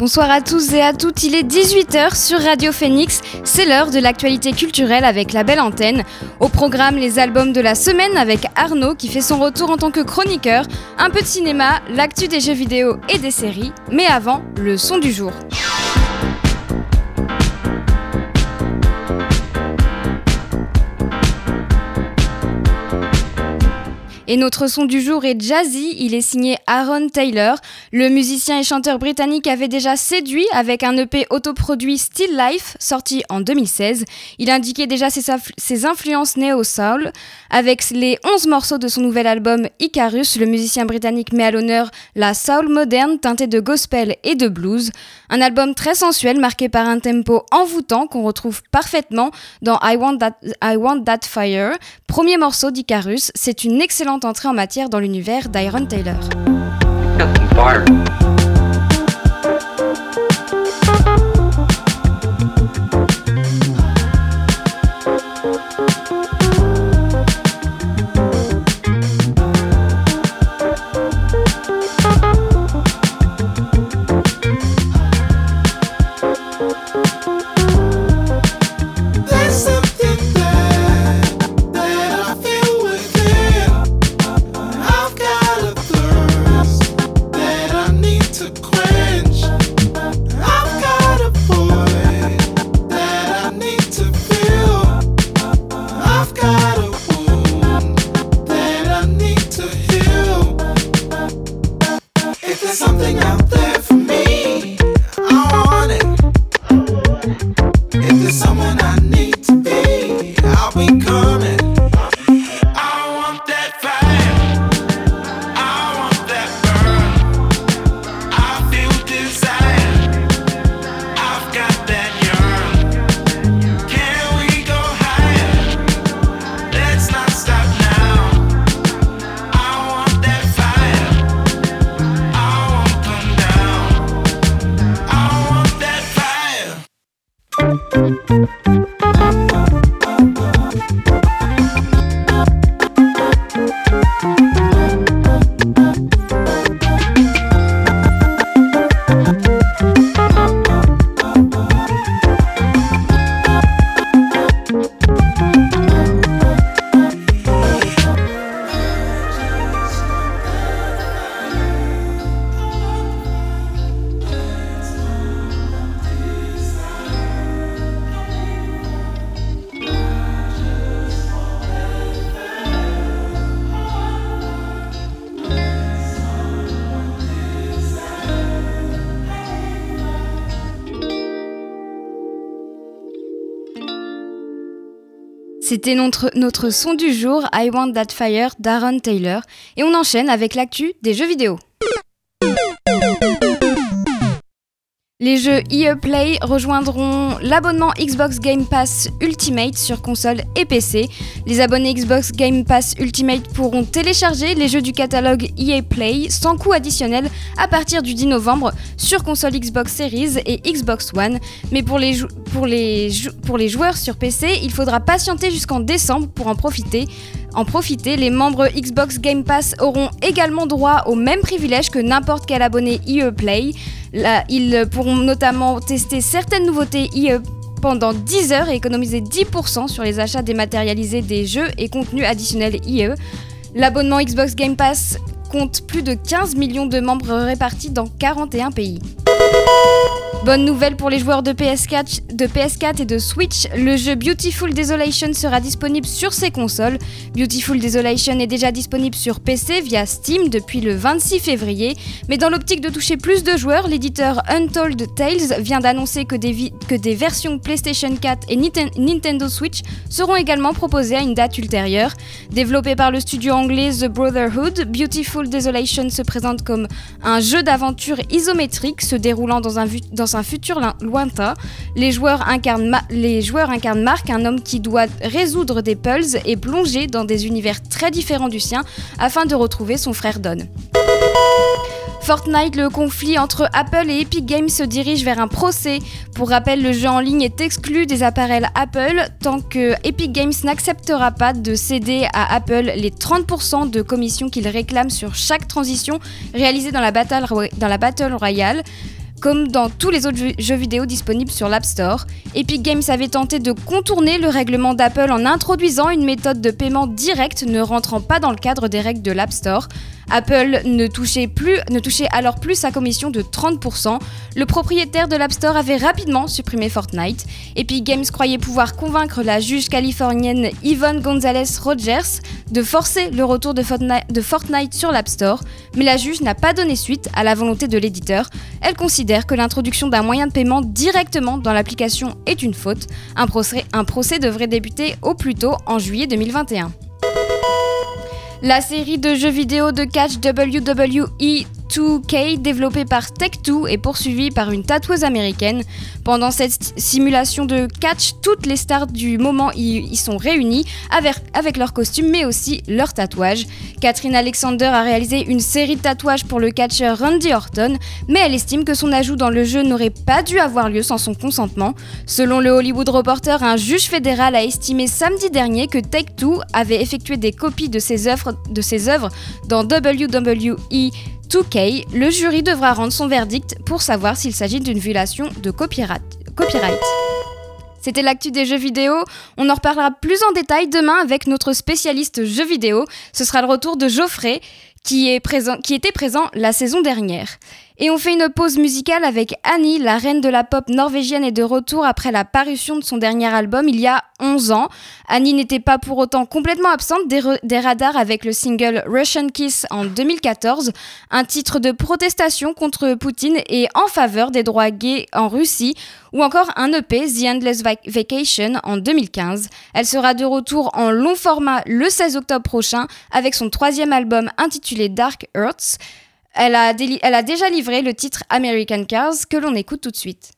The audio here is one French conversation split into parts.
Bonsoir à tous et à toutes, il est 18h sur Radio Phoenix, c'est l'heure de l'actualité culturelle avec la belle antenne. Au programme, les albums de la semaine avec Arnaud qui fait son retour en tant que chroniqueur, un peu de cinéma, l'actu des jeux vidéo et des séries, mais avant, le son du jour. Et notre son du jour est jazzy, il est signé Aaron Taylor. Le musicien et chanteur britannique avait déjà séduit avec un EP autoproduit Still Life sorti en 2016. Il indiquait déjà ses, ses influences néo-soul. Avec les 11 morceaux de son nouvel album Icarus, le musicien britannique met à l'honneur la soul moderne teintée de gospel et de blues. Un album très sensuel marqué par un tempo envoûtant qu'on retrouve parfaitement dans I Want That, I Want That Fire. Premier morceau d'Icarus, c'est une excellente entrée en matière dans l'univers d'Iron Taylor. C'était notre, son du jour, I Want That Fire d'Aaron Taylor, et on enchaîne avec l'actu des jeux vidéo. Les jeux EA Play rejoindront l'abonnement Xbox Game Pass Ultimate sur console et PC. Les abonnés Xbox Game Pass Ultimate pourront télécharger les jeux du catalogue EA Play sans coût additionnel à partir du 10 novembre sur console Xbox Series et Xbox One. Mais pour les, pour les, pour les joueurs sur PC, il faudra patienter jusqu'en décembre pour en profiter. En profiter, les membres Xbox Game Pass auront également droit aux mêmes privilèges que n'importe quel abonné EA Play. Ils pourront notamment tester certaines nouveautés EA pendant 10 heures et économiser 10% sur les achats dématérialisés des jeux et contenus additionnels EA. L'abonnement Xbox Game Pass compte plus de 15 millions de membres répartis dans 41 pays. Bonne nouvelle pour les joueurs de PS4, de PS4 et de Switch, le jeu Beautiful Desolation sera disponible sur ces consoles. Beautiful Desolation est déjà disponible sur PC via Steam depuis le 26 février, mais dans l'optique de toucher plus de joueurs, l'éditeur Untold Tales vient d'annoncer que que des versions PlayStation 4 et Nintendo Switch seront également proposées à une date ultérieure. Développé par le studio anglais The Brotherhood, Beautiful Desolation se présente comme un jeu d'aventure isométrique se déroulant dans un, futur lointain. Les joueurs, incarnent les joueurs incarnent Mark, un homme qui doit résoudre des puzzles et plonger dans des univers très différents du sien afin de retrouver son frère Don. Fortnite, le conflit entre Apple et Epic Games se dirige vers un procès. Pour rappel, le jeu en ligne est exclu des appareils Apple tant que Epic Games n'acceptera pas de céder à Apple les 30% de commissions qu'il réclame sur chaque transition réalisée dans la Battle, dans la battle Royale. Comme dans tous les autres jeux vidéo disponibles sur l'App Store, Epic Games avait tenté de contourner le règlement d'Apple en introduisant une méthode de paiement direct ne rentrant pas dans le cadre des règles de l'App Store. Apple ne touchait, plus, ne touchait alors plus sa commission de 30%. Le propriétaire de l'App Store avait rapidement supprimé Fortnite. Epic Games croyait pouvoir convaincre la juge californienne Yvonne Gonzalez Rogers de forcer le retour de Fortnite, sur l'App Store, mais la juge n'a pas donné suite à la volonté de l'éditeur. Elle considère que l'introduction d'un moyen de paiement directement dans l'application est une faute. Un procès, un procès devrait débuter au plus tôt en juillet 2021. La série de jeux vidéo de catch WWE 2K développée par Tech2 est poursuivie par une tatoueuse américaine. Pendant cette simulation de catch, toutes les stars du moment y, sont réunies avec, avec leurs costumes mais aussi leurs tatouages. Catherine Alexander a réalisé une série de tatouages pour le catcheur Randy Orton, mais elle estime que son ajout dans le jeu n'aurait pas dû avoir lieu sans son consentement. Selon le Hollywood Reporter, un juge fédéral a estimé samedi dernier que Take-Two avait effectué des copies de ses œuvres, de ses œuvres dans WWE 2K, le jury devra rendre son verdict pour savoir s'il s'agit d'une violation de copyright. C'était l'actu des jeux vidéo. On en reparlera plus en détail demain avec notre spécialiste jeux vidéo. Ce sera le retour de Geoffrey qui, était présent la saison dernière. Et on fait une pause musicale avec Annie, la reine de la pop norvégienne est de retour après la parution de son dernier album il y a 11 ans. Annie n'était pas pour autant complètement absente des, radars avec le single Russian Kiss en 2014, un titre de protestation contre Poutine et en faveur des droits gays en Russie, ou encore un EP The Endless Vacation en 2015. Elle sera de retour en long format le 16 octobre prochain avec son troisième album intitulé Dark Earths. Elle a, déjà livré le titre American Cars que l'on écoute tout de suite.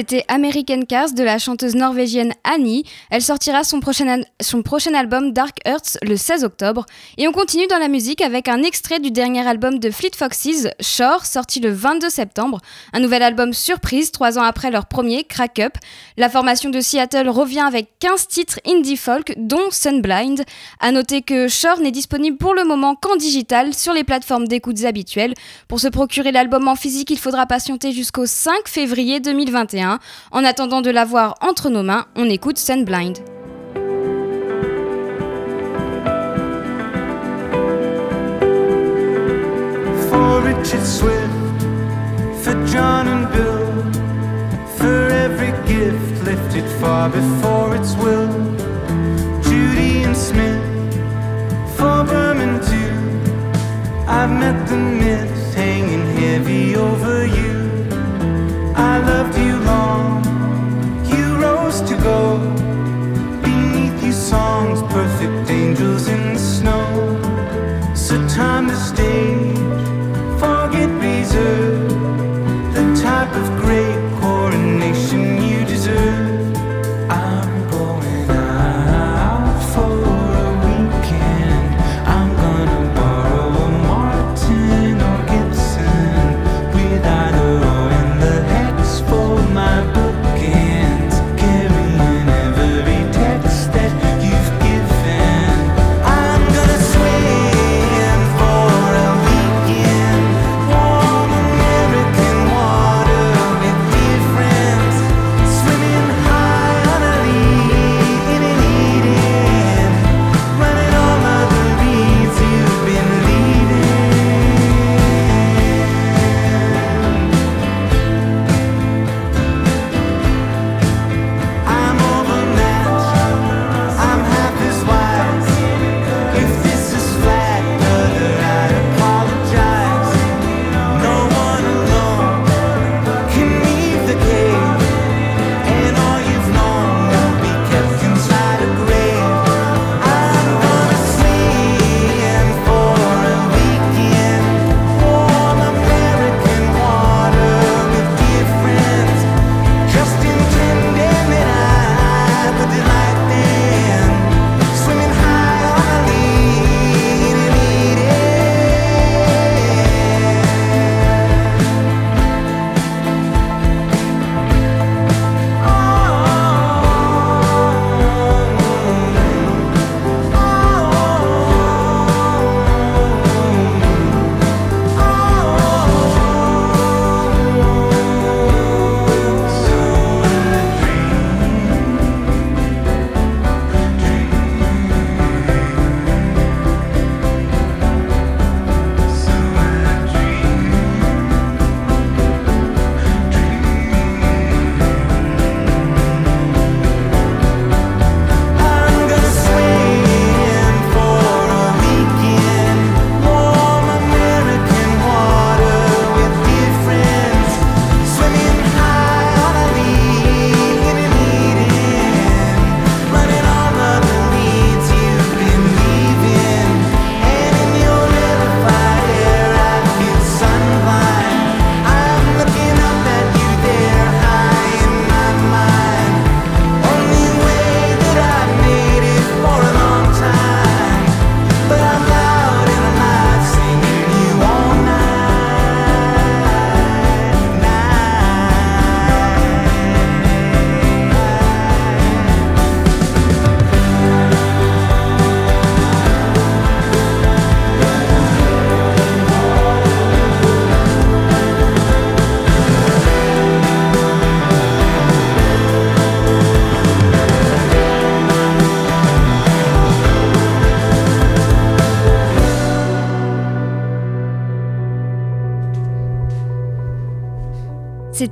C'était American Cars de la chanteuse norvégienne Annie. Elle sortira son prochain, son prochain album Dark Earths le 16 octobre. Et on continue dans la musique avec un extrait du dernier album de Fleet Foxes, Shore, sorti le 22 septembre. Un nouvel album surprise, trois ans après leur premier, Crack Up. La formation de Seattle revient avec 15 titres indie folk, dont Sunblind. A noter que Shore n'est disponible pour le moment qu'en digital sur les plateformes d'écoute habituelles. Pour se procurer l'album en physique, il faudra patienter jusqu'au 5 février 2021. En attendant de l'avoir entre nos mains, on écoute Sunblind. For Richard Swift, for John and Bill, for every gift lifted far before its will. Judy and Smith, for Berman too. I've met the myths hanging heavy over you. I loved you go. Beneath you, songs, perfect angels in the snow. So, time to stage,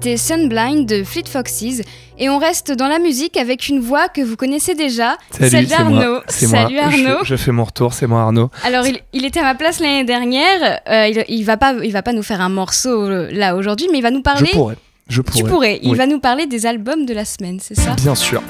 c'était Sunblind de Fleet Foxes. Et on reste dans la musique avec une voix que vous connaissez déjà, Salut, celle c'est d'Arnaud. moi. C'est moi. Salut Arnaud. Je, je fais mon retour, c'est moi Arnaud. Alors il, il était à ma place l'année dernière. euh, il, il va pas, il va pas nous faire un morceau euh, là aujourd'hui, mais il va nous Je parler. pourrais. Je tu pourrais. pourrais. Il Oui. va nous parler des albums de la semaine, c'est ça? Bien sûr.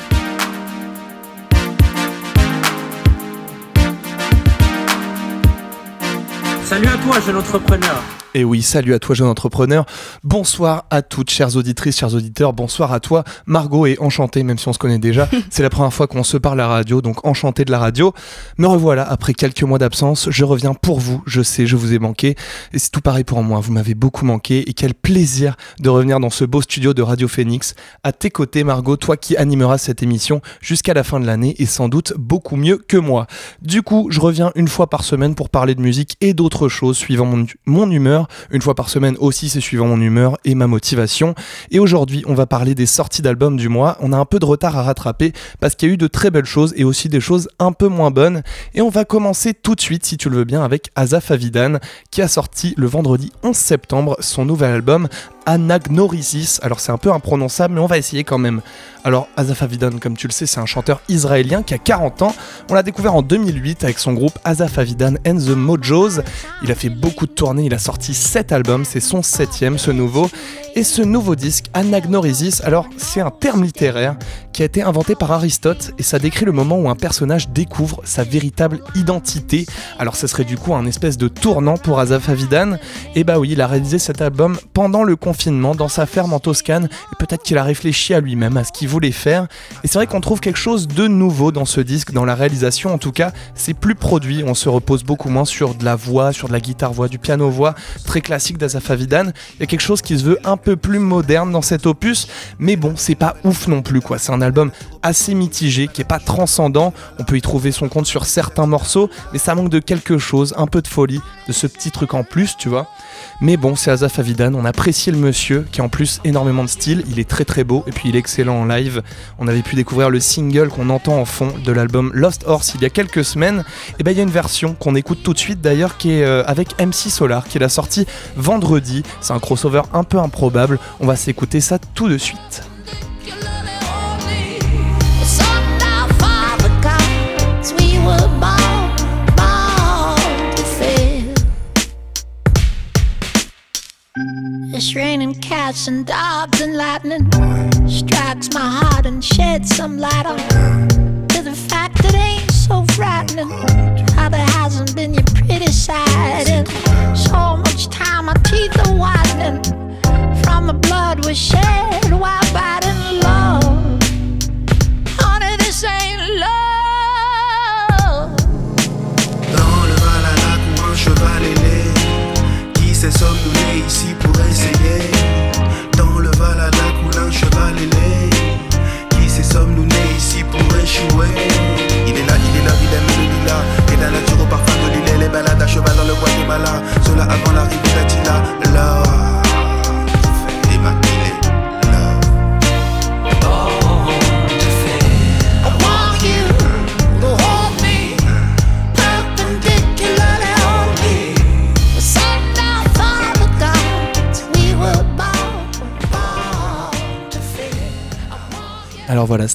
Salut à toi, jeune entrepreneur. Et oui, salut à toi jeune entrepreneur. Bonsoir à toutes, chères auditrices, chers auditeurs. Bonsoir à toi, Margot, et enchanté, même si on se connaît déjà. C'est la première fois qu'on se parle à la radio, donc enchanté de la radio. Me revoilà, après quelques mois d'absence, je reviens pour vous. Je sais, je vous ai manqué. Et c'est tout pareil pour moi, vous m'avez beaucoup manqué. Et quel plaisir de revenir dans ce beau studio de Radio Phoenix. À tes côtés, Margot, toi qui animeras cette émission jusqu'à la fin de l'année et sans doute beaucoup mieux que moi. Du coup, je reviens une fois par semaine pour parler de musique et d'autres choses suivant mon, mon humeur. Une fois par semaine aussi, c'est suivant mon humeur et ma motivation. Et aujourd'hui, on va parler des sorties d'albums du mois. On a un peu de retard à rattraper parce qu'il y a eu de très belles choses et aussi des choses un peu moins bonnes. Et on va commencer tout de suite, si tu le veux bien, avec Azaf Avidan qui a sorti le vendredi 11 septembre son nouvel album Anagnorisis. Alors c'est un peu imprononçable, mais on va essayer quand même. Alors Azaf Avidan, comme tu le sais, c'est un chanteur israélien qui a 40 ans. On l'a découvert en 2008 avec son groupe Azaf Avidan and the Mojos. Il a fait beaucoup de tournées, il a sorti 7 albums, c'est son septième ce nouveau. Et ce nouveau disque, Anagnorisis, alors c'est un terme littéraire qui a été inventé par Aristote et ça décrit le moment où un personnage découvre sa véritable identité. Alors ça serait du coup un espèce de tournant pour Azaf Avidan. Et bah oui, il a réalisé cet album pendant le confinement dans sa ferme en Toscane et peut-être qu'il a réfléchi à lui-même à ce qu'il voulait faire. Et c'est vrai qu'on trouve quelque chose de nouveau dans ce disque, dans la réalisation en tout cas, c'est plus produit, on se repose beaucoup moins sur de la voix, sur de la guitare-voix, du piano-voix, très classique d'Azaf Avidan. Il y a quelque chose qui se veut un peu plus moderne dans cet opus, mais bon, c'est pas ouf non plus quoi. C'est un album assez mitigé, qui est pas transcendant. On peut y trouver son compte sur certains morceaux, mais ça manque de quelque chose, un peu de folie, de ce petit truc en plus, tu vois. Mais bon, c'est Azaf Avidan, on apprécie le monsieur, qui a en plus énormément de style, il est très très beau, et puis il est excellent en live. On avait pu découvrir le single qu'on entend en fond de l'album Lost Horse il y a quelques semaines. Et ben il y a une version qu'on écoute tout de suite d'ailleurs, qui est euh, avec MC Solar, qui l'a sorti vendredi. C'est un crossover un peu improbable, on va s'écouter ça tout de suite. It's raining cats and dogs and lightning strikes my heart and sheds some light on to the fact that it ain't so frightening. How there hasn't been your pretty side and so much time my teeth are whitening from the blood was shed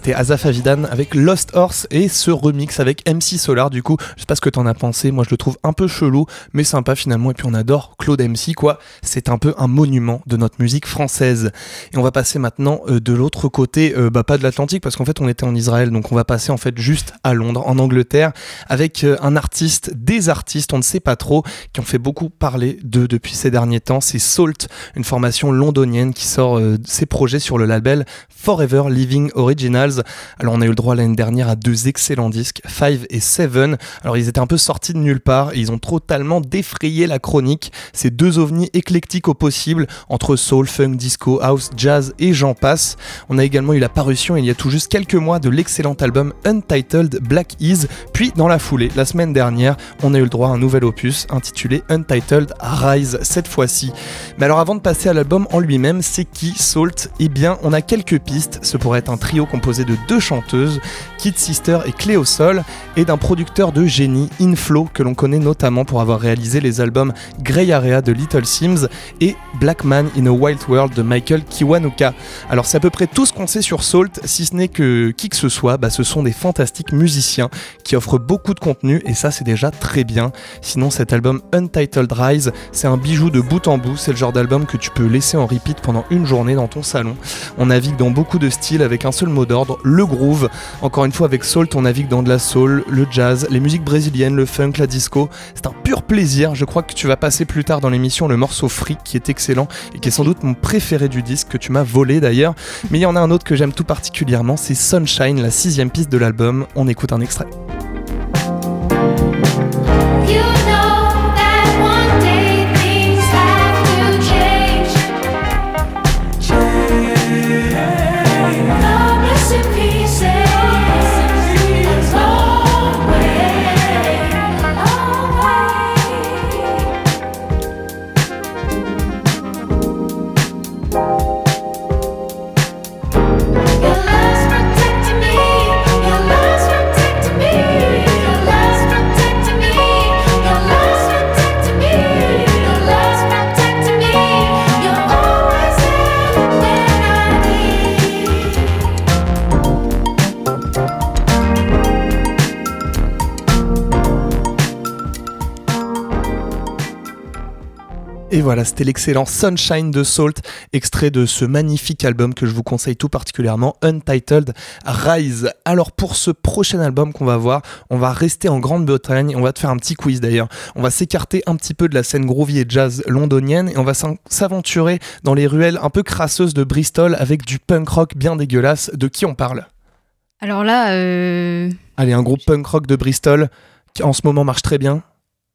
c'était Azaf Avidan avec Lost Horse et ce remix avec MC Solar. Du coup, je sais pas ce que t'en as pensé. Moi, je le trouve un peu chelou, mais sympa finalement. Et puis on adore Claude MC, quoi. C'est un peu un monument de notre musique française. Et on va passer maintenant euh, de l'autre côté, euh, bah pas de l'Atlantique, parce qu'en fait on était en Israël, donc on va passer en fait juste à Londres, en Angleterre, avec euh, un artiste, des artistes, on ne sait pas trop, qui ont fait beaucoup parler d'eux depuis ces derniers temps. C'est Salt, une formation londonienne qui sort ses projets sur le label Forever Living Originals. Alors on a eu le droit l'année dernière à deux excellents disques, Five et Seven. Alors ils étaient un peu sortis de nulle part et ils ont totalement défrayé la chronique. Ces deux ovnis éclectiques au possible, entre soul, funk, disco, house, jazz et j'en passe. On a également eu la parution il y a tout juste quelques mois de l'excellent album Untitled Black Is. Puis dans la foulée, la semaine dernière, on a eu le droit à un nouvel opus intitulé Untitled Rise cette fois-ci. Mais alors avant de passer à l'album en lui-même, c'est qui Salt? Eh bien, on a quelques pistes. Ce pourrait être un trio composé de deux chanteuses, Kid Sister et Cléo Sol, et d'un producteur de génie, Inflow, que l'on connaît notamment pour avoir réalisé les albums Grey Area de Little Sims et Black Man in a Wild World de Michael Kiwanuka. Alors c'est à peu près tout ce qu'on sait sur Salt, si ce n'est que qui que ce soit, bah, ce sont des fantastiques musiciens qui offrent beaucoup de contenu et ça c'est déjà très bien. Sinon cet album Untitled Rise, c'est un bijou de bout en bout, c'est le genre d'album que tu peux laisser en repeat pendant une journée dans ton salon. On navigue dans beaucoup de styles avec un seul mot d'ordre, le groove. Encore une fois avec Salt, on navigue dans de la soul, le jazz, les musiques brésiliennes, le funk, la disco. C'est un pur plaisir. Je crois que tu vas passer plus tard dans l'émission le morceau Free qui est excellent et qui est sans doute mon préféré du disque que tu m'as volé d'ailleurs. Mais il y en a un autre que j'aime tout particulièrement, c'est Sunshine, la sixième piste de l'album. On écoute un extrait. Voilà, c'était l'excellent Sunshine de Salt, extrait de ce magnifique album que je vous conseille tout particulièrement, Untitled Rise. Alors pour ce prochain album qu'on va voir, on va rester en Grande-Bretagne, on va te faire un petit quiz d'ailleurs. On va s'écarter un petit peu de la scène groovy et jazz londonienne et on va s'aventurer dans les ruelles un peu crasseuses de Bristol avec du punk rock bien dégueulasse. De qui on parle? Alors là, euh, Allez, un groupe punk rock de Bristol qui en ce moment marche très bien.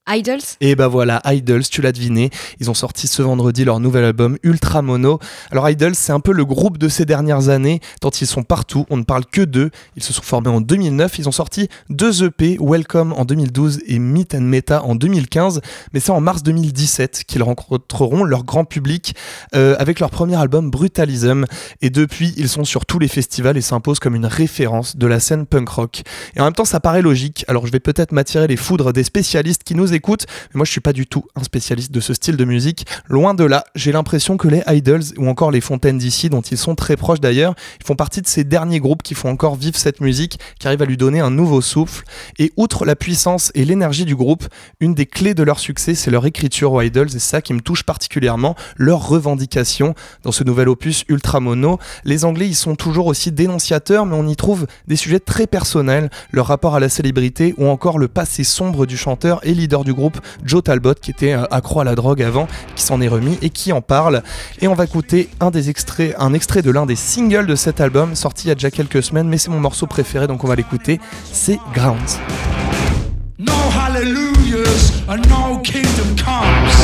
Idols? Et bah voilà, Idols, tu l'as deviné, ils ont sorti ce vendredi leur nouvel album Ultra Mono. Alors Idols, c'est un peu le groupe de ces dernières années, tant ils sont partout, on ne parle que d'eux. Ils se sont formés en 2009, ils ont sorti deux EP, Welcome en 2012 et Meet and Meta en 2015, mais c'est en mars 2017 qu'ils rencontreront leur grand public euh, avec leur premier album Brutalism. Et depuis, ils sont sur tous les festivals et s'imposent comme une référence de la scène punk rock. Et en même temps, ça paraît logique, alors je vais peut-être m'attirer les foudres des spécialistes qui nous écoutent, mais moi je suis pas du tout un spécialiste de ce style de musique. Loin de là, j'ai l'impression que les Idols ou encore les Fontaines d'ici, dont ils sont très proches d'ailleurs, font partie de ces derniers groupes qui font encore vivre cette musique, qui arrivent à lui donner un nouveau souffle. Et outre la puissance et l'énergie du groupe, une des clés de leur succès, c'est leur écriture aux Idols, et c'est ça qui me touche particulièrement, leur revendication dans ce nouvel opus ultra mono. Les Anglais, ils sont toujours aussi dénonciateurs, mais on y trouve des sujets très personnels, leur rapport à la célébrité ou encore le passé sombre du chanteur et leader du groupe Joe Talbot, qui était euh, accro à la drogue avant, qui s'en est remis et qui en parle. Et on va écouter un des extraits, un extrait de l'un des singles de cet album, sorti il y a déjà quelques semaines, mais c'est mon morceau préféré, donc on va l'écouter. C'est Grounds. No hallelujahs and no kingdom comes.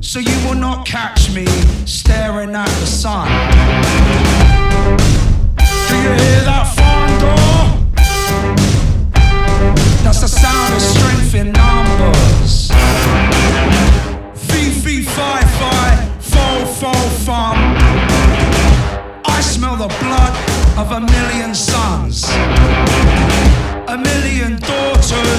So you will not catch me staring at the sun. Do you hear that That's the sound of strength in numbers. Fee, fi, fi, fo, fo, fum. I smell the blood of a million sons. A million daughters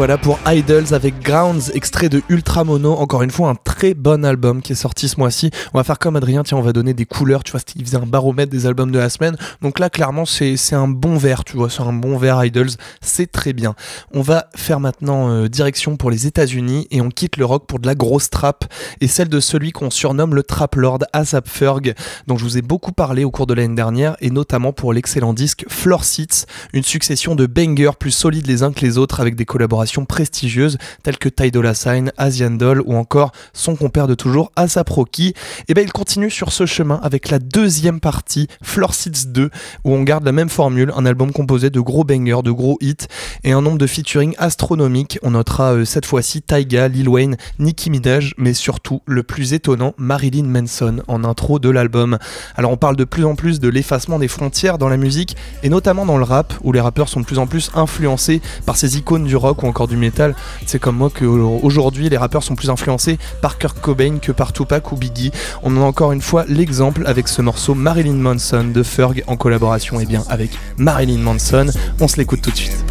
voilà pour Idols avec Grounds, extrait de Ultra Mono. Encore une fois, un très bon album qui est sorti ce mois-ci. On va faire comme Adrien, tiens, on va donner des couleurs. Tu vois, il faisait un baromètre des albums de la semaine. Donc là, clairement, c'est un bon verre, tu vois, c'est un bon verre Idols. C'est très bien. On va faire maintenant euh, direction pour les États-Unis et on quitte le rock pour de la grosse trap et celle de celui qu'on surnomme le trap lord Asap dont je vous ai beaucoup parlé au cours de l'année dernière et notamment pour l'excellent disque Floor Seats, une succession de bangers plus solides les uns que les autres avec des collaborations prestigieuses telles que Ty Dolla Sign, Asian Doll ou encore son compère de toujours Asap Rocky. Et ben il continue sur ce chemin avec la deuxième partie, Floor Seats 2, où on garde la même formule, un album composé de gros bangers, de gros hits et un nombre de featuring astronomique. On notera euh, cette fois-ci Tyga, Lil Wayne, Nicki Minaj, mais surtout le plus étonnant, Marilyn Manson en intro de l'album. Alors on parle de plus en plus de l'effacement des frontières dans la musique et notamment dans le rap où les rappeurs sont de plus en plus influencés par ces icônes du rock ou encore du métal. C'est comme moi que aujourd'hui les rappeurs sont plus influencés par Kurt Cobain que par Tupac ou Biggie. On en a encore une fois l'exemple avec ce morceau Marilyn Manson de Ferg en collaboration et bien avec Marilyn Manson. On se l'écoute tout de suite.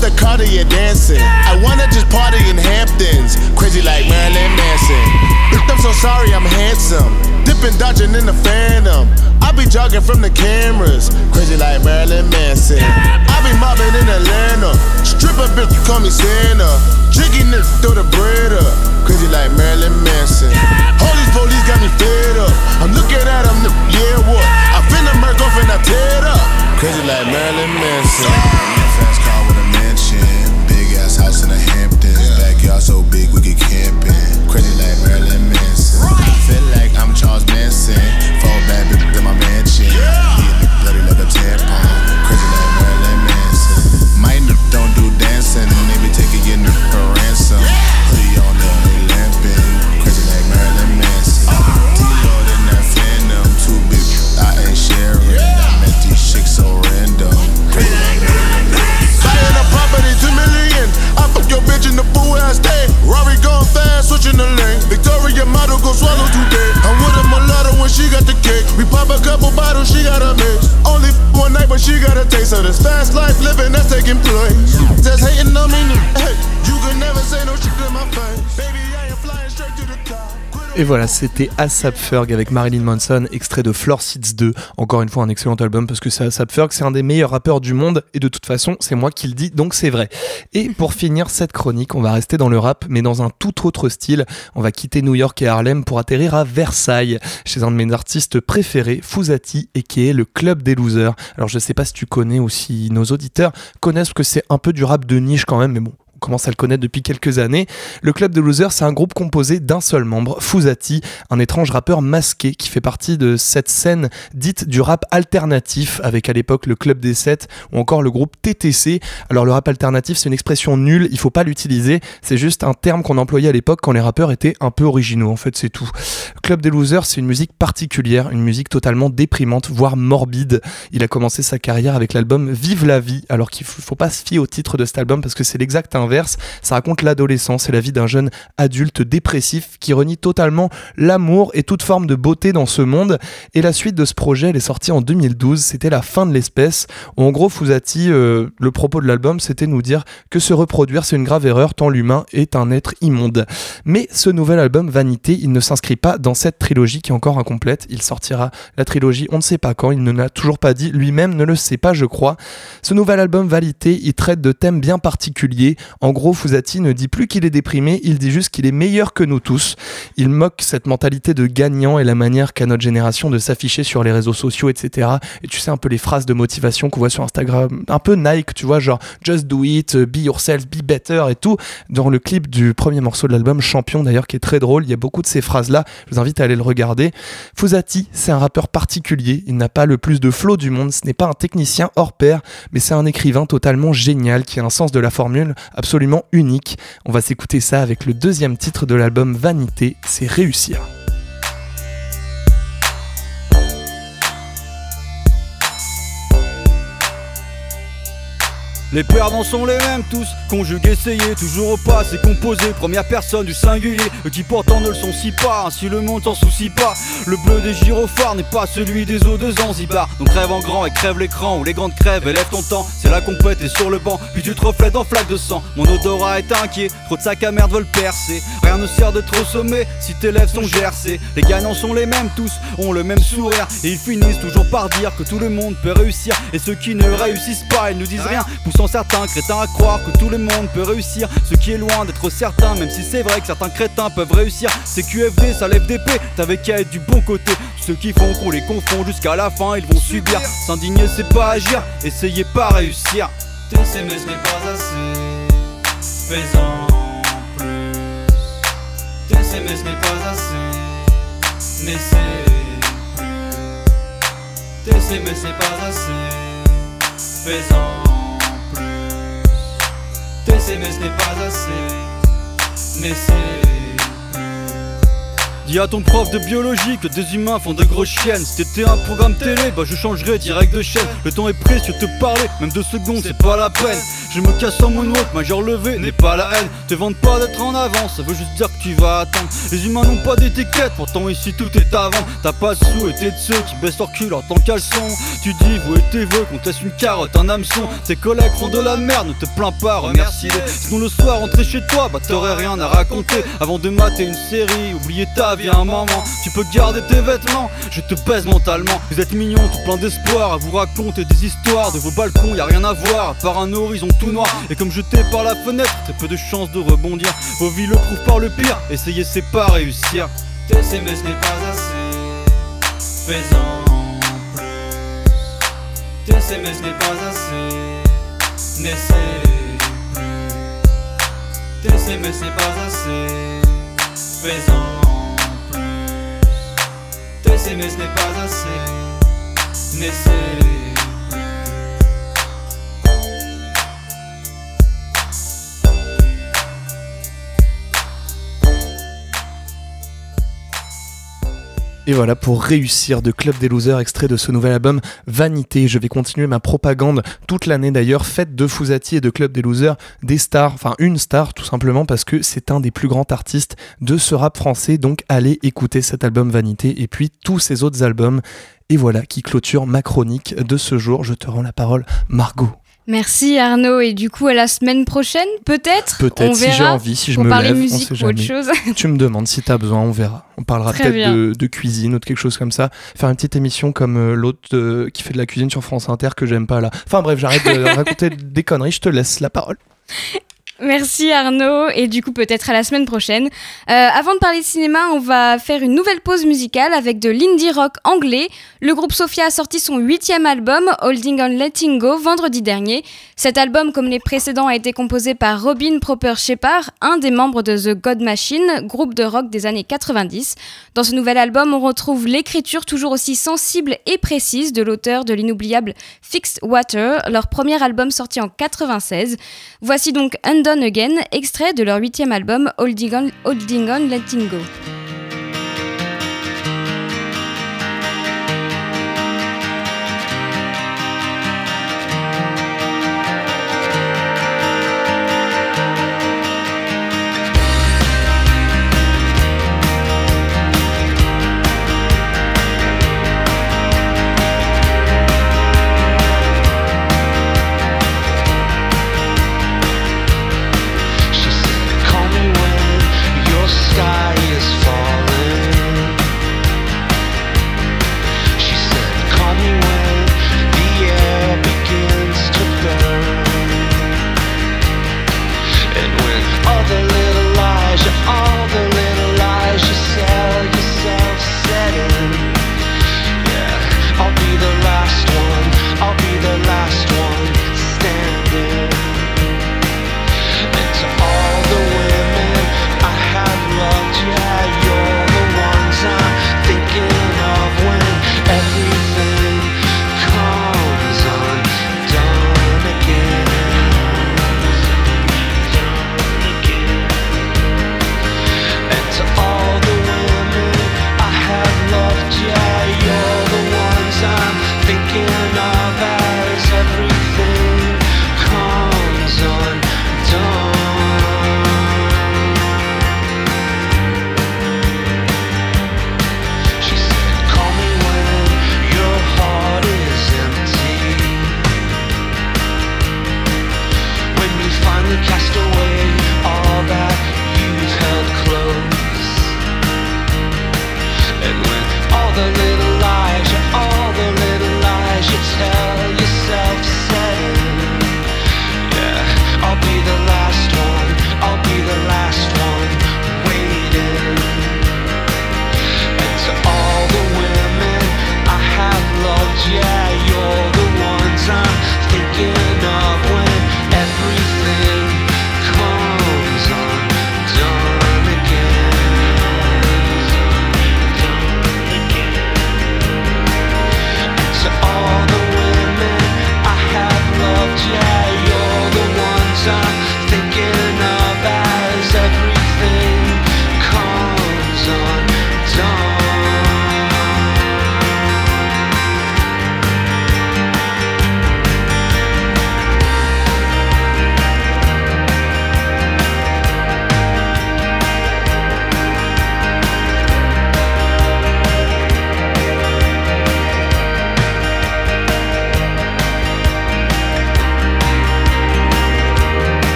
Want the Cartier dancing. I wanna just party in Hamptons. Crazy like Marilyn Manson. Bitch, I'm so sorry, I'm handsome. Dipping, dodging in the phantom. I be jogging from the cameras. Crazy like Marilyn Manson. I be mobbing in Atlanta. Stripper bitch, call me Santa. Jiggy nigga, throw the bread up. Crazy like Marilyn Manson. All these police got me fed up. I'm looking at them, yeah, what? I finna murk off and I tear it up. Crazy like Marilyn Manson. House in the Hamptons. Backyard so big we get camping. Crazy like Marilyn Manson. Feel like I'm Charles Manson. She got a taste of this fast life living that's taking place. Just hating on me, hey, you can never say no shit in my face. Baby, Et voilà, c'était Asap Ferg avec Marilyn Manson, extrait de Floor Seats 2. Encore une fois, un excellent album parce que c'est Asap Ferg, c'est un des meilleurs rappeurs du monde et de toute façon, c'est moi qui le dis, donc c'est vrai. Et pour finir cette chronique, on va rester dans le rap, mais dans un tout autre style. On va quitter New York et Harlem pour atterrir à Versailles, chez un de mes artistes préférés, Fouzati, et qui est le Club des Losers. Alors je sais pas si tu connais ou si nos auditeurs connaissent que c'est un peu du rap de niche quand même, mais bon, on commence à le connaître depuis quelques années. Le Club de Losers, c'est un groupe composé d'un seul membre, Fouzati, un étrange rappeur masqué qui fait partie de cette scène dite du rap alternatif, avec à l'époque le Club des Sept ou encore le groupe TTC. Alors le rap alternatif, c'est une expression nulle, il faut pas l'utiliser, c'est juste un terme qu'on employait à l'époque quand les rappeurs étaient un peu originaux, en fait c'est tout. Club des Losers, c'est une musique particulière, une musique totalement déprimante, voire morbide. Il a commencé sa carrière avec l'album Vive la vie, alors qu'il faut pas se fier au titre de cet album parce que c'est l'exact inverse. Ça raconte l'adolescence et la vie d'un jeune adulte dépressif qui renie totalement l'amour et toute forme de beauté dans ce monde. Et la suite de ce projet, elle est sortie en 2012. C'était la fin de l'espèce. En gros, Fouzati, euh, le propos de l'album, c'était nous dire que se reproduire, c'est une grave erreur tant l'humain est un être immonde. Mais ce nouvel album, Vanité, il ne s'inscrit pas dans cette trilogie qui est encore incomplète. Il sortira la trilogie, on ne sait pas quand, il ne l'a toujours pas dit, lui-même ne le sait pas, je crois. Ce nouvel album, Vanité, il traite de thèmes bien particuliers. En gros, Fouzati ne dit plus qu'il est déprimé, il dit juste qu'il est meilleur que nous tous. Il moque cette mentalité de gagnant et la manière qu'a notre génération de s'afficher sur les réseaux sociaux, etc. Et tu sais un peu les phrases de motivation qu'on voit sur Instagram, un peu Nike, tu vois, genre just do it, be yourself, be better et tout. Dans le clip du premier morceau de l'album, Champion d'ailleurs, qui est très drôle, il y a beaucoup de ces phrases-là. Je vous invite à aller le regarder. Fouzati, c'est un rappeur particulier. Il n'a pas le plus de flow du monde. Ce n'est pas un technicien hors pair, mais c'est un écrivain totalement génial qui a un sens de la formule absolument unique. On va s'écouter ça avec le deuxième titre de l'album Vanité, c'est Réussir. Les perdants sont les mêmes tous, conjugués, essayés, toujours au passé composé, première personne du singulier, eux qui pourtant ne le sont si pas, ainsi le monde s'en soucie pas. Le bleu des gyrophares n'est pas celui des eaux de Zanzibar, donc crève en grand et crève l'écran, où les grandes crèves élèvent ton temps, c'est là qu'on peut être sur le banc, puis tu te reflètes en flaque de sang. Mon odorat est inquiet, trop de sacs à merde veulent percer, rien ne sert de trop sommer si tes lèvres sont gercées. Les gagnants sont les mêmes tous, ont le même sourire, et ils finissent toujours par dire que tout le monde peut réussir, et ceux qui ne réussissent pas, ils ne disent rien, certains crétins à croire que tout le monde peut réussir, ce qui est loin d'être certain, même si c'est vrai que certains crétins peuvent réussir. C'est QFD, ça lève t'avais qu'à être du bon côté. Ceux qui font qu'on les confond jusqu'à la fin, ils vont subir. S'indigner, c'est pas agir, essayez pas réussir. Ce n'est pas assez Fais-en plus ce n'est pas assez N'essaie plus ce n'est pas assez Fais-en plus Mais ce n'est pas assez N'essaie Dis à ton prof de biologie que des humains font de grosses chiennes. Si t'étais un programme télé, bah je changerais direct de chaîne. Le temps est précieux, te parler, même deux secondes, c'est pas la peine. Je me casse en moonwalk, majeur levé n'est pas la haine. Te vante pas d'être en avance, ça veut juste dire que tu vas attendre. Les humains n'ont pas d'étiquette, pourtant ici tout est à vendre. T'as pas de sous et t'es de ceux qui baissent leur cul en tant caleçon. Tu dis vous et tes vœux qu'on te laisse une carotte, un hameçon. Tes collègues font de la merde, ne te plains pas, remercie-les. Sinon le soir, rentrer chez toi, bah t'aurais rien à raconter. Avant de mater une série, oublier ta vie un moment. Tu peux garder tes vêtements, je te baise mentalement. Vous êtes mignons, tout plein d'espoir, à vous raconter des histoires. De vos balcons, y a rien à voir, à part un horizon tout noir. Et comme jeté par la fenêtre, très peu de chances de rebondir. Vos vies le prouvent par le pire, essayez c'est pas réussir. Mais ce n'est pas assez Fais-en plus mais ce n'est pas assez N'essaie plus mais ce n'est pas assez Fais-en plus mais ce n'est pas assez N'essaie Et voilà pour réussir de Club des Losers, extrait de ce nouvel album Vanité. Je vais continuer ma propagande toute l'année d'ailleurs. Faites de Fouzati et de Club des Losers des stars, enfin une star tout simplement parce que c'est un des plus grands artistes de ce rap français. Donc allez écouter cet album Vanité et puis tous ses autres albums. Et voilà qui clôture ma chronique de ce jour. Je te rends la parole, Margot. Merci Arnaud et du coup à la semaine prochaine peut-être? On Peut-être si j'ai envie, si je Pour me parler lève, on musique sait ou autre chose. Tu me demandes si t'as besoin, on verra. On parlera Très peut-être de cuisine ou de quelque chose comme ça. Faire une petite émission comme euh, l'autre euh, qui fait de la cuisine sur France Inter que j'aime pas là. Enfin bref, j'arrête de raconter des conneries, je te laisse la parole. Merci Arnaud et du coup peut-être à la semaine prochaine. Euh, avant de parler de cinéma, on va faire une nouvelle pause musicale avec de l'indie rock anglais. Le groupe Sophia a sorti son huitième album, Holding on Letting Go, vendredi dernier. Cet album, comme les précédents, a été composé par Robin Proper Shepard, un des membres de The God Machine, groupe de rock des années 90. Dans ce nouvel album, on retrouve l'écriture toujours aussi sensible et précise de l'auteur de l'inoubliable Fixed Water, leur premier album sorti en 96. Voici donc Again, extrait de leur huitième album On, Holding On Letting Go.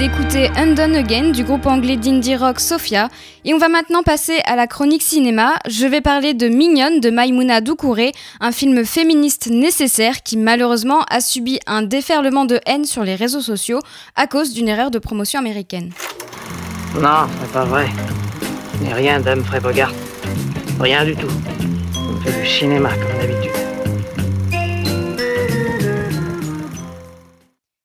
D'écouter Undone Again du groupe anglais d'indie rock Sophia et on va maintenant passer à la chronique cinéma. Je vais parler de Mignonne de Maimouna Doucouré, un film féministe nécessaire qui malheureusement a subi un déferlement de haine sur les réseaux sociaux à cause d'une erreur de promotion américaine. Non, c'est pas vrai. N'est rien d'Humphrey Bogart. Rien du tout. On fait du cinéma comme d'habitude.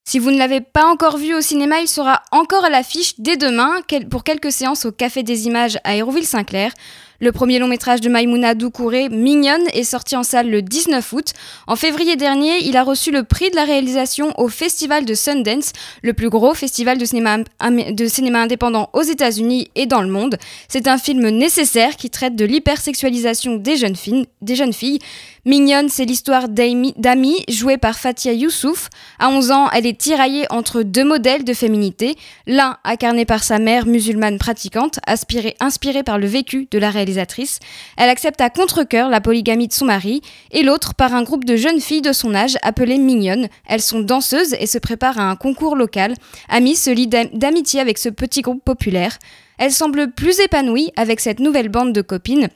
Si vous ne l'avez pas encore vu au cinéma, il sera encore à l'affiche dès demain pour quelques séances au Café des Images à Hérouville-Saint-Clair. Le premier long métrage de Maimouna Doucouré, Mignonne, est sorti en salle le 19 août. En février dernier, il a reçu le prix de la réalisation au Festival de Sundance, le plus gros festival de cinéma, indépendant aux États-Unis et dans le monde. C'est un film nécessaire qui traite de l'hypersexualisation. Des jeunes filles. Mignonne, c'est l'histoire d'Amy, jouée par Fatia Youssouf. À 11 ans, elle est tiraillée entre deux modèles de féminité. L'un incarné par sa mère musulmane pratiquante, inspirée par le vécu de la réalisatrice. Elle accepte à contre-coeur la polygamie de son mari. Et l'autre par un groupe de jeunes filles de son âge appelées Mignonnes. Elles sont danseuses et se préparent à un concours local. Amy se lie d'am- d'amitié avec ce petit groupe populaire. Elle semble plus épanouie avec cette nouvelle bande de copines.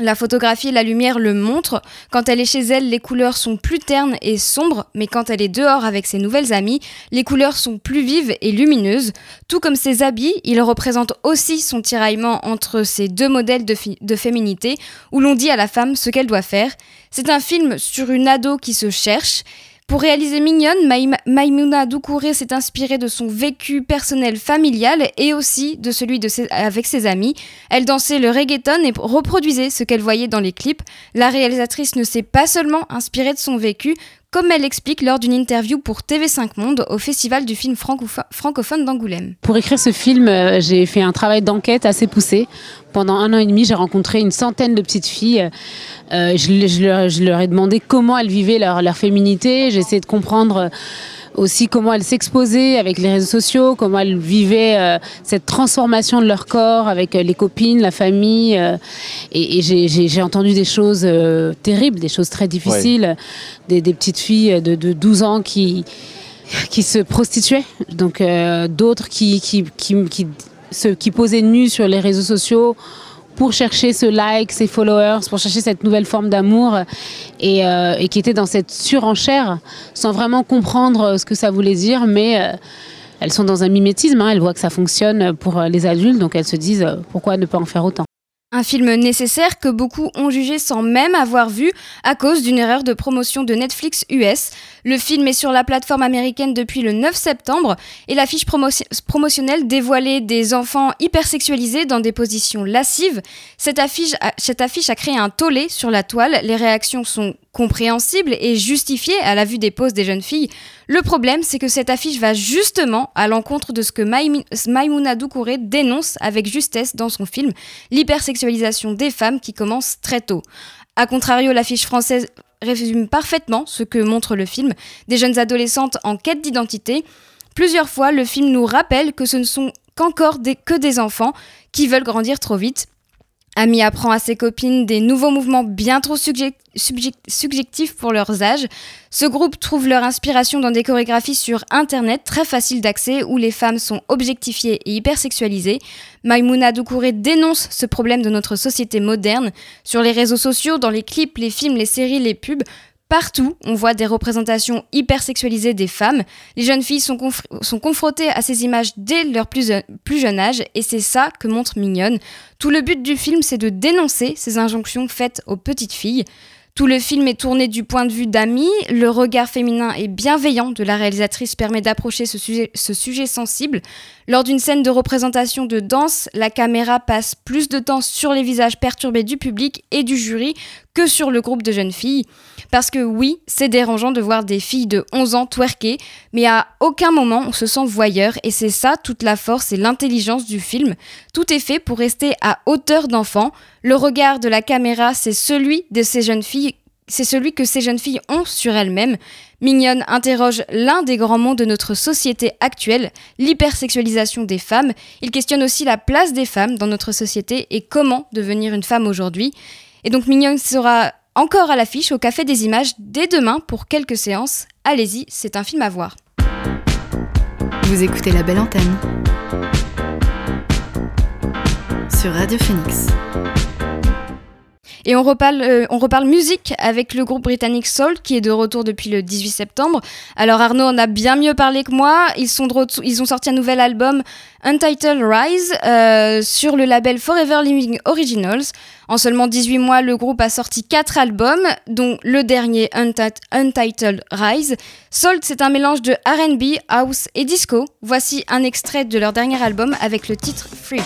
La photographie et la lumière le montrent. Quand elle est chez elle, les couleurs sont plus ternes et sombres, mais quand elle est dehors avec ses nouvelles amies, les couleurs sont plus vives et lumineuses. Tout comme ses habits, il représente aussi son tiraillement entre ces deux modèles de, de féminité, où l'on dit à la femme ce qu'elle doit faire. C'est un film sur une ado qui se cherche. Pour réaliser Mignonne, Maïm- Maïmouna Doucouré s'est inspirée de son vécu personnel familial et aussi de celui avec ses amis. Elle dansait le reggaeton et reproduisait ce qu'elle voyait dans les clips. La réalisatrice ne s'est pas seulement inspirée de son vécu, comme elle l'explique lors d'une interview pour TV5 Monde au Festival du film francopho- francophone d'Angoulême. Pour écrire ce film, euh, j'ai fait un travail d'enquête assez poussé. Pendant un an et demi, j'ai rencontré une centaine de petites filles. Euh, je, je leur, je leur ai demandé comment elles vivaient leur, leur féminité. J'ai essayé de comprendre euh, aussi comment elles s'exposaient avec les réseaux sociaux, comment elles vivaient euh, cette transformation de leur corps avec euh, les copines, la famille. euh, et et j'ai- entendu des choses terribles, des choses très difficiles, des, des petites filles de, de 12 ans qui, qui se prostituaient, donc euh, d'autres qui, qui, qui, qui, se- qui posaient nus sur les réseaux sociaux pour chercher ce like, ces followers, pour chercher cette nouvelle forme d'amour et, euh, et qui étaient dans cette surenchère sans vraiment comprendre ce que ça voulait dire, mais euh, elles sont dans un mimétisme, hein, elles voient que ça fonctionne pour euh, les adultes, donc elles se disent euh, pourquoi ne pas en faire autant? Un film nécessaire que beaucoup ont jugé sans même avoir vu à cause d'une erreur de promotion de Netflix US. Le film est sur la plateforme américaine depuis le 9 septembre et l'affiche promotion- promotionnelle dévoilait des enfants hypersexualisés dans des positions lascives. Cette affiche a créé un tollé sur la toile. Les réactions sont compréhensibles et justifiées à la vue des poses des jeunes filles. Le problème, c'est que cette affiche va justement à l'encontre de ce que Maïmouna Doucouré dénonce avec justesse dans son film, l'hypersexualisation des femmes qui commence très tôt. A contrario, l'affiche française résume parfaitement ce que montre le film, des jeunes adolescentes en quête d'identité. Plusieurs fois, le film nous rappelle que ce ne sont qu'encore que des enfants qui veulent grandir trop vite. Amy apprend à ses copines des nouveaux mouvements bien trop subjec- subjec- subjectifs pour leurs âges. Ce groupe trouve leur inspiration dans des chorégraphies sur Internet très faciles d'accès où les femmes sont objectifiées et hypersexualisées. Maimouna Doucouré dénonce ce problème de notre société moderne. Sur les réseaux sociaux, dans les clips, les films, les séries, les pubs, Partout, on voit des représentations hypersexualisées des femmes. Les jeunes filles sont, conf- sont confrontées à ces images dès leur plus, plus jeune âge, et c'est ça que montre Mignonne. Tout le but du film, c'est de dénoncer ces injonctions faites aux petites filles. Tout le film est tourné du point de vue d'Amy. Le regard féminin et bienveillant de la réalisatrice permet d'approcher ce sujet sensible. Lors d'une scène de représentation de danse, la caméra passe plus de temps sur les visages perturbés du public et du jury que sur le groupe de jeunes filles. Parce que oui, c'est dérangeant de voir des filles de 11 ans twerker, mais à aucun moment on se sent voyeur et c'est ça toute la force et l'intelligence du film. Tout est fait pour rester à hauteur d'enfant. Le regard de la caméra, c'est celui de ces jeunes filles, c'est celui que ces jeunes filles ont sur elles-mêmes. Mignonne interroge l'un des grands mots de notre société actuelle, l'hypersexualisation des femmes. Il questionne aussi la place des femmes dans notre société et comment devenir une femme aujourd'hui. Et donc Mignon sera encore à l'affiche au Café des Images dès demain pour quelques séances. Allez-y, c'est un film à voir. Vous écoutez La Belle Antenne sur Radio Phoenix. Et euh, on reparle, musique avec le groupe britannique Soul qui est de retour depuis le 18 septembre. Alors Arnaud en a bien mieux parlé que moi. Ils, sont de retour, ils ont sorti un nouvel album Untitled Rise euh, sur le label Forever Living Originals. En seulement 18 mois, le groupe a sorti 4 albums, dont le dernier Untitled Rise. Salt, c'est un mélange de RB, house et disco. Voici un extrait de leur dernier album avec le titre Free.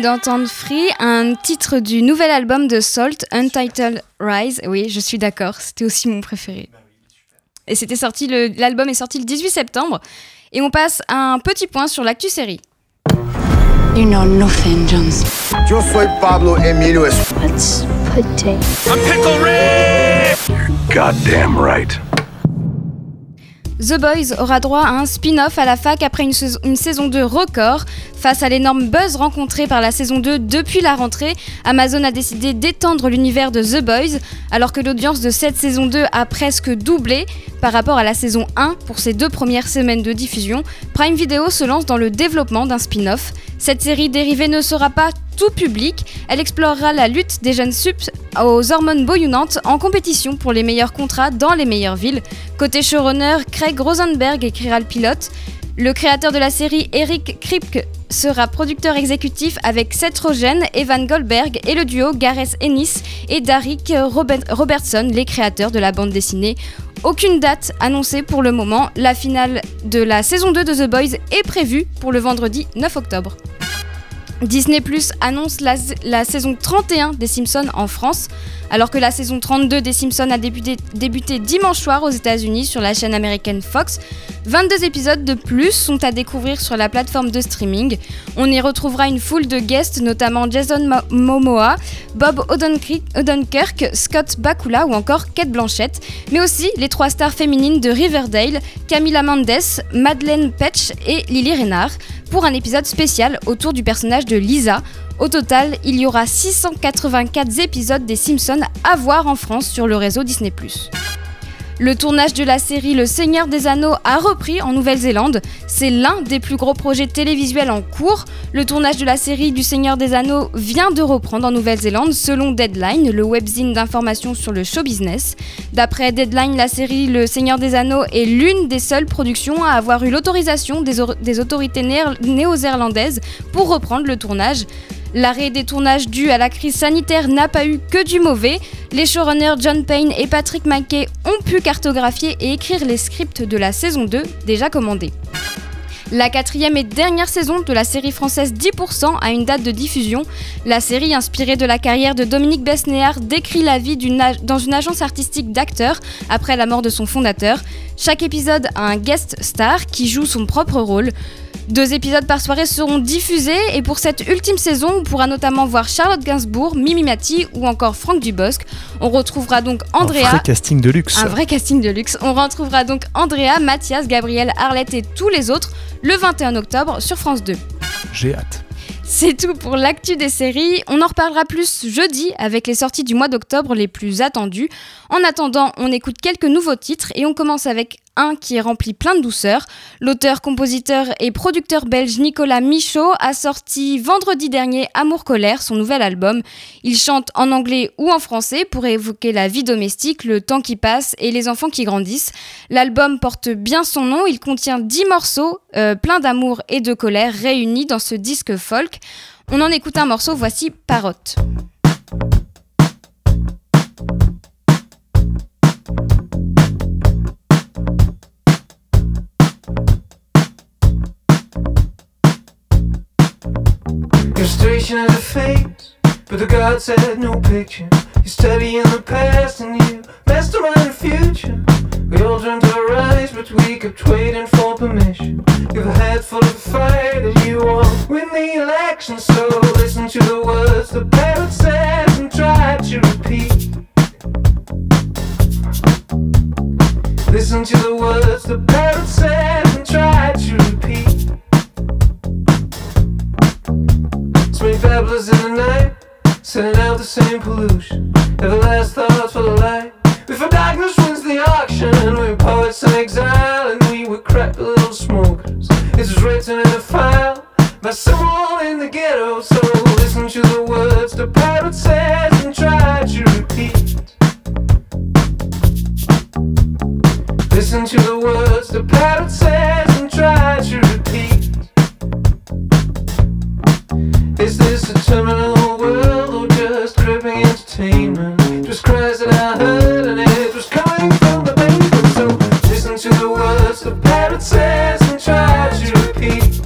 D'entendre Free, un titre du nouvel album de Salt, Untitled Rise. Oui, je suis d'accord, c'était aussi mon préféré. Et c'était sorti, le- l'album est sorti le 18 septembre. Et on passe à un petit point sur l'actu série. You know nothing, Jones. Yo soy Pablo Emilio. I'm Pickle Rick! Goddamn right. The Boys aura droit à un spin-off à la fac après une, sais- une saison 2 record. Face à l'énorme buzz rencontré par la saison 2 depuis la rentrée, Amazon a décidé d'étendre l'univers de The Boys, alors que l'audience de cette saison 2 a presque doublé par rapport à la saison 1 pour ses deux premières semaines de diffusion. Prime Video se lance dans le développement d'un spin-off. Cette série dérivée ne sera pas tout public, elle explorera la lutte des jeunes subs aux hormones bouillonnantes en compétition pour les meilleurs contrats dans les meilleures villes. Côté showrunner, Craig Rosenberg écrira le pilote. Le créateur de la série, Eric Kripke, sera producteur exécutif avec Seth Rogen, Evan Goldberg et le duo Gareth Ennis et Robert- Robertson, les créateurs de la bande dessinée. Aucune date annoncée pour le moment. La finale de la saison 2 de The Boys est prévue pour le vendredi 9 octobre. Disney Plus annonce la, saison 31 des Simpsons en France, alors que la saison 32 des Simpsons a débuté, dimanche soir aux États-Unis sur la chaîne américaine Fox. 22 épisodes de plus sont à découvrir sur la plateforme de streaming. On y retrouvera une foule de guests, notamment Jason Mo- Momoa, Bob Odenkirk, Scott Bakula ou encore Kate Blanchett, mais aussi les trois stars féminines de Riverdale, Camila Mendes, Madeleine Petch et Lily Reinhardt pour un épisode spécial autour du personnage de Lisa. Au total, il y aura 684 épisodes des Simpsons à voir en France sur le réseau Disney+. Le tournage de la série Le Seigneur des Anneaux a repris en Nouvelle-Zélande. C'est l'un des plus gros projets télévisuels en cours. Le tournage de la série du Seigneur des Anneaux vient de reprendre en Nouvelle-Zélande selon Deadline, le webzine d'information sur le show business. D'après Deadline, la série Le Seigneur des Anneaux est l'une des seules productions à avoir eu l'autorisation des, des autorités néo-zélandaises pour reprendre le tournage. L'arrêt des tournages dû à la crise sanitaire n'a pas eu que du mauvais. Les showrunners John Payne et Patrick McKay ont pu cartographier et écrire les scripts de la saison 2 déjà commandés. La quatrième et dernière saison de la série française 10% a une date de diffusion. La série, inspirée de la carrière de Dominique Besnéard, décrit la vie dans une agence artistique d'acteurs après la mort de son fondateur. Chaque épisode a un guest star qui joue son propre rôle. Deux épisodes par soirée seront diffusés et pour cette ultime saison, on pourra notamment voir Charlotte Gainsbourg, Mimi Mati ou encore Franck Dubosc. On retrouvera donc Andrea. Un vrai casting de luxe. Un vrai casting de luxe. On retrouvera donc Andrea, Mathias, Gabriel, Arlette et tous les autres le 21 octobre sur France 2. J'ai hâte. C'est tout pour l'actu des séries. On en reparlera plus jeudi avec les sorties du mois d'octobre les plus attendues. En attendant, on écoute quelques nouveaux titres et on commence avec qui est rempli plein de douceur. L'auteur, compositeur et producteur belge Nicolas Michaud a sorti vendredi dernier Amour Colère, son nouvel album. Il chante en anglais ou en français pour évoquer la vie domestique, le temps qui passe et les enfants qui grandissent. L'album porte bien son nom, il contient 10 morceaux euh, pleins d'amour et de colère réunis dans ce disque folk. On en écoute un morceau, voici Parotte. Of the fate, but the God said no picture. You study in the past and you messed around the future. We all dreamt of a rise, but we kept waiting for permission. You have a head full of fire that you won't win the election. So listen to the words the parrot says and try to repeat. Listen to the words the parrot says and try to repeat. Many babblers in the night, sending out the same pollution. Never last thoughts for the light. Before darkness wins the auction, we're poets in exile, and we were crappy little smokers. This was written in a file by someone in the ghetto. So listen to the words the parrot says and try to repeat. Listen to the words the parrot says and try to repeat. terminal world or just gripping entertainment. Just cries that I heard and it was coming from the basement. So listen to the words the parrot says and try to repeat.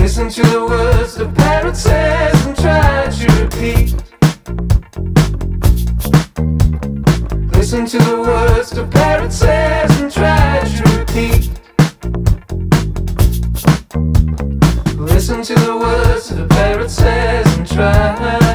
Listen to the words the parrot says and try to repeat. Listen to the words the parrot says and try. To the words the parrot says and try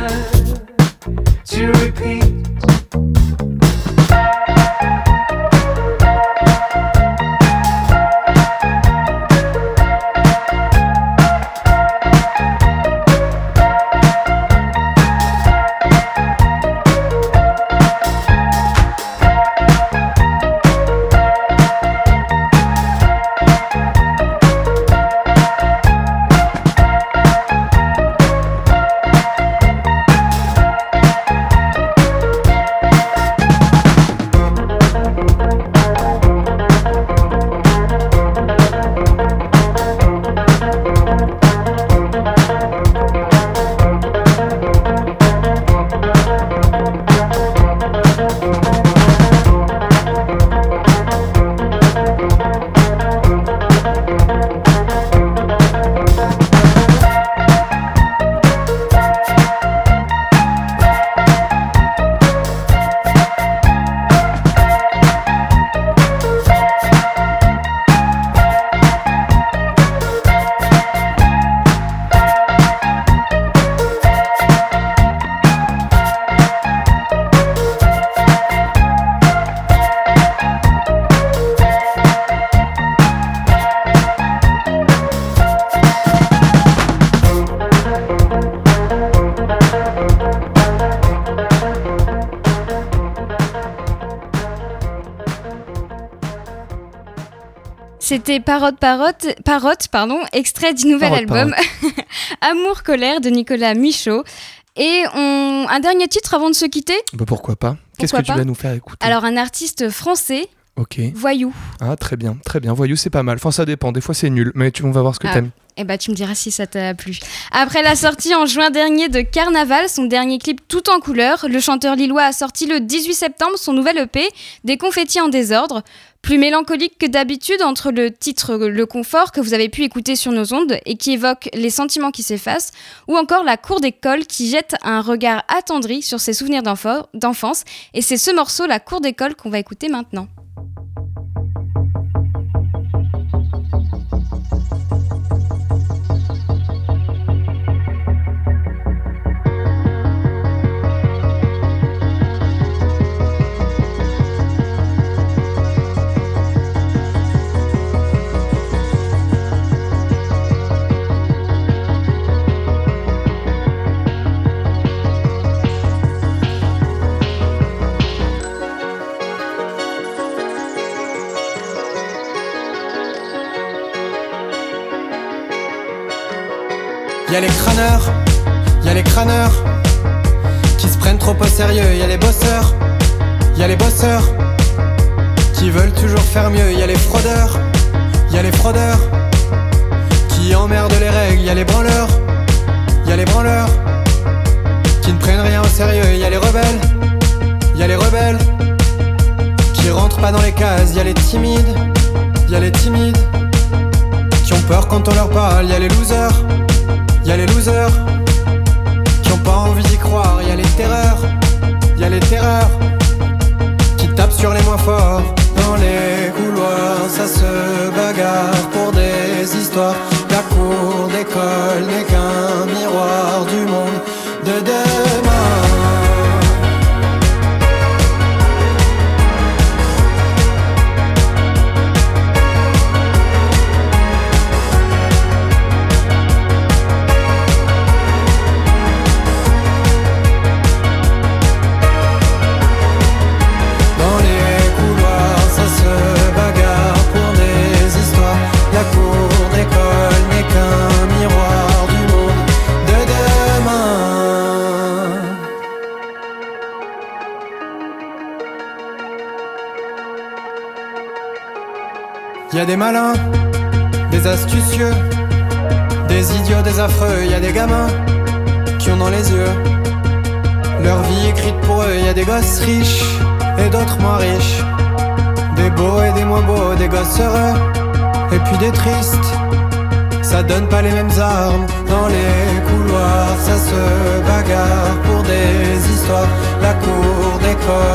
C'était Parotte Parotte, Parotte pardon, extrait du nouvel Parotte, album Amour Colère de Nicolas Michaud. Et on... un dernier titre avant de se quitter? Bah, pourquoi pas Qu'est-ce que tu vas nous faire écouter? Alors un artiste français, Ok. Voyou. Ah, très bien, très bien. Voyou, c'est pas mal. Enfin, ça dépend. Des fois, c'est nul. Mais tu, on va voir ce que Ah, t'aimes. Eh bah tu me diras si ça t'a plu. Après la sortie en juin dernier de Carnaval, son dernier clip tout en couleur, le chanteur lillois a sorti le 18 septembre son nouvel EP, Des confettis en désordre. Plus mélancolique que d'habitude entre le titre Le Confort que vous avez pu écouter sur nos ondes et qui évoque les sentiments qui s'effacent, ou encore La Cour d'école qui jette un regard attendri sur ses souvenirs d'enfance. Et c'est ce morceau, La Cour d'école, qu'on va écouter maintenant. Y a les crâneurs, y a les crâneurs qui se prennent trop au sérieux. Y a les bosseurs, y a les bosseurs qui veulent toujours faire mieux. Y a les fraudeurs, y a les fraudeurs qui emmerdent les règles. Y a les branleurs, y a les branleurs qui ne prennent rien au sérieux. Y a les rebelles, y a les rebelles qui rentrent pas dans les cases. Y a les timides, y a les timides qui ont peur quand on leur parle. Y a les losers. Y a les losers qui ont pas envie d'y croire. Y a les terreurs, y a les terreurs qui tapent sur les moins forts. Dans les couloirs, ça se bagarre pour des histoires. La cour d'école n'est qu'un miroir du monde de demain. A des malins, des astucieux, des idiots, des affreux. Y a des gamins qui ont dans les yeux leur vie écrite pour eux. Y a des gosses riches et d'autres moins riches, des beaux et des moins beaux, des gosses heureux et puis des tristes. Ça donne pas les mêmes armes dans les couloirs, ça se bagarre pour des histoires. La cour d'école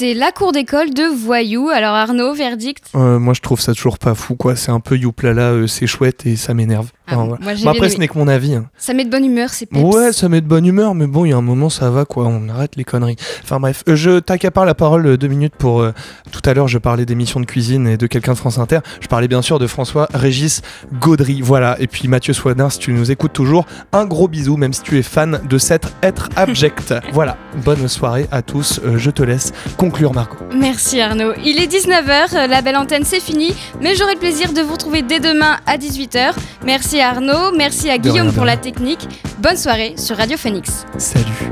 C'était la cour d'école de Voyou. Alors Arnaud, verdict? Euh, moi, je trouve ça toujours pas fou, quoi. C'est un peu youplala, euh, c'est chouette et ça m'énerve. Ah, voilà. moi, après, ce n'est que mon avis. hein. Ça met de bonne humeur, c'est peps. Ouais, ça met de bonne humeur, mais bon, il y a un moment, ça va, quoi. On arrête les conneries. Enfin, bref, Euh, je t'accapare la parole euh, deux minutes pour. euh, tout à l'heure, je parlais d'émissions de cuisine et de quelqu'un de France Inter. Je parlais bien sûr de François Régis Gaudry. Voilà. Et puis, Mathieu Swadin, si tu nous écoutes toujours, un gros bisou, même si tu es fan de cet être abject. voilà. Bonne soirée à tous. Euh, je te laisse conclure, Margot. Merci Arnaud. Il est 19h, la belle antenne c'est fini, mais j'aurai le plaisir de vous retrouver dès demain à 18h. Merci à Arnaud, merci à Guillaume pour la technique. Bonne soirée sur Radio Phoenix. Salut.